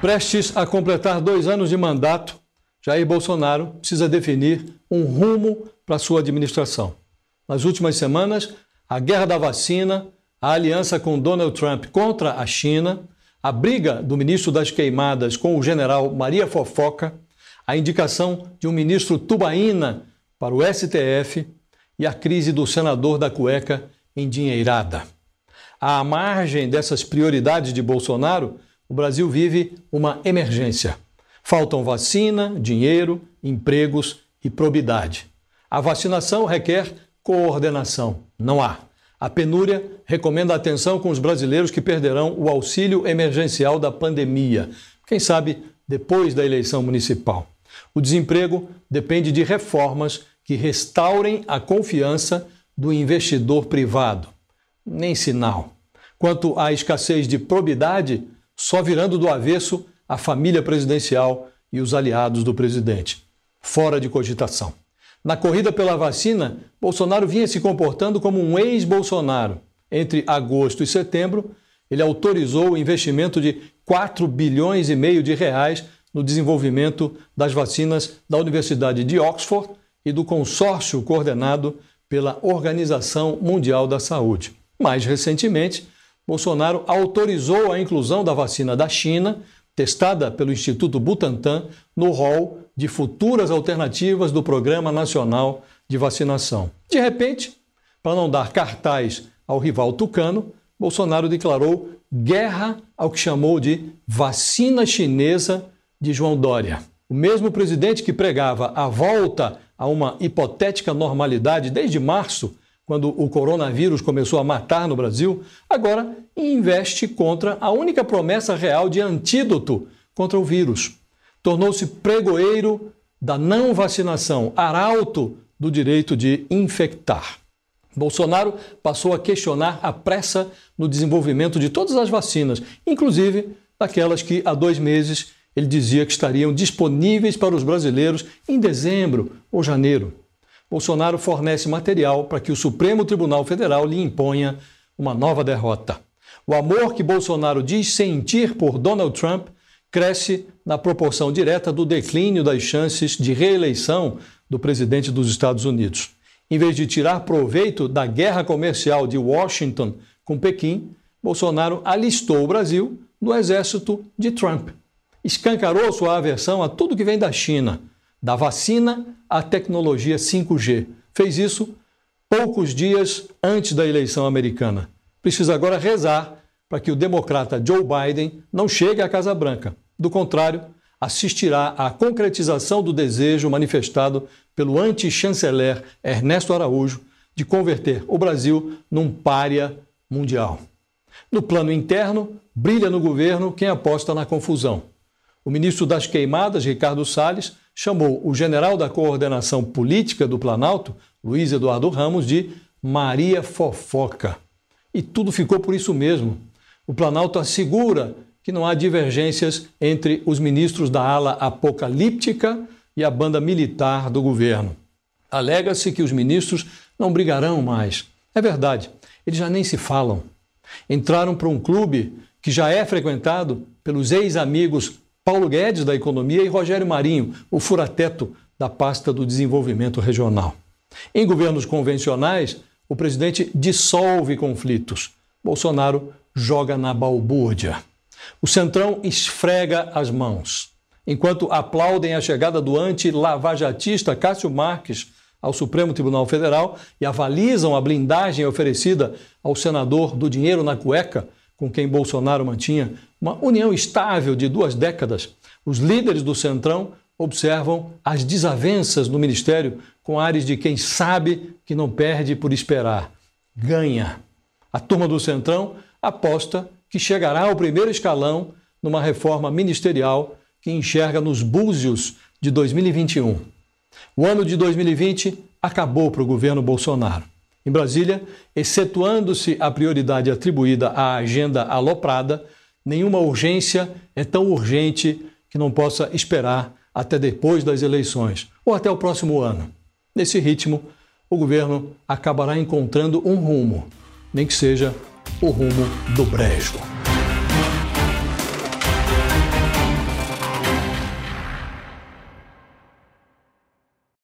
Prestes a completar dois anos de mandato, Jair Bolsonaro precisa definir um rumo para sua administração. Nas últimas semanas, a guerra da vacina, a aliança com Donald Trump contra a China, a briga do ministro das Queimadas com o general Maria Fofoca, a indicação de um ministro tubaína para o STF e a crise do senador da cueca endinheirada. À margem dessas prioridades de Bolsonaro, o Brasil vive uma emergência. Faltam vacina, dinheiro, empregos e probidade. A vacinação requer coordenação. Não há. A penúria recomenda atenção com os brasileiros que perderão o auxílio emergencial da pandemia. Quem sabe depois da eleição municipal. O desemprego depende de reformas que restaurem a confiança do investidor privado. Nem sinal. Quanto à escassez de probidade, só virando do avesso a família presidencial e os aliados do presidente. Fora de cogitação. Na corrida pela vacina, Bolsonaro vinha se comportando como um ex-Bolsonaro. Entre agosto e setembro, ele autorizou o investimento de 4 bilhões e meio de reais no desenvolvimento das vacinas da Universidade de Oxford e do consórcio coordenado pela Organização Mundial da Saúde. Mais recentemente, Bolsonaro autorizou a inclusão da vacina da China, testada pelo Instituto Butantan, no rol de futuras alternativas do Programa Nacional de Vacinação. De repente, para não dar cartaz ao rival tucano, Bolsonaro declarou guerra ao que chamou de vacina chinesa de João Dória. O mesmo presidente que pregava a volta a uma hipotética normalidade desde março quando o coronavírus começou a matar no Brasil, agora investe contra a única promessa real de antídoto contra o vírus. Tornou-se pregoeiro da não vacinação, arauto do direito de infectar. Bolsonaro passou a questionar a pressa no desenvolvimento de todas as vacinas, inclusive daquelas que há dois meses ele dizia que estariam disponíveis para os brasileiros em dezembro ou janeiro. Bolsonaro fornece material para que o Supremo Tribunal Federal lhe imponha uma nova derrota. O amor que Bolsonaro diz sentir por Donald Trump cresce na proporção direta do declínio das chances de reeleição do presidente dos Estados Unidos. Em vez de tirar proveito da guerra comercial de Washington com Pequim, Bolsonaro alistou o Brasil no exército de Trump. Escancarou sua aversão a tudo que vem da China da vacina à tecnologia 5G. Fez isso poucos dias antes da eleição americana. Precisa agora rezar para que o democrata Joe Biden não chegue à Casa Branca. Do contrário, assistirá à concretização do desejo manifestado pelo anti-chanceler Ernesto Araújo de converter o Brasil num pária mundial. No plano interno, brilha no governo quem aposta na confusão. O ministro das Queimadas, Ricardo Salles, chamou o general da coordenação política do Planalto, Luiz Eduardo Ramos, de Maria Fofoca. E tudo ficou por isso mesmo. O Planalto assegura que não há divergências entre os ministros da ala apocalíptica e a banda militar do governo. Alega-se que os ministros não brigarão mais. É verdade, eles já nem se falam. Entraram para um clube que já é frequentado pelos ex-amigos Paulo Guedes, da Economia, e Rogério Marinho, o furateto da pasta do Desenvolvimento Regional. Em governos convencionais, o presidente dissolve conflitos. Bolsonaro joga na balbúrdia. O Centrão esfrega as mãos. Enquanto aplaudem a chegada do anti-lavajatista Cássio Marques ao Supremo Tribunal Federal e avalizam a blindagem oferecida ao senador do dinheiro na cueca, com quem Bolsonaro mantinha uma união estável de duas décadas, os líderes do Centrão observam as desavenças no ministério com ares de quem sabe que não perde por esperar, ganha. A turma do Centrão aposta que chegará ao primeiro escalão numa reforma ministerial que enxerga nos búzios de 2021. O ano de 2020 acabou para o governo Bolsonaro. Em Brasília, excetuando-se a prioridade atribuída à agenda aloprada, nenhuma urgência é tão urgente que não possa esperar até depois das eleições ou até o próximo ano. Nesse ritmo, o governo acabará encontrando um rumo, nem que seja o rumo do brejo.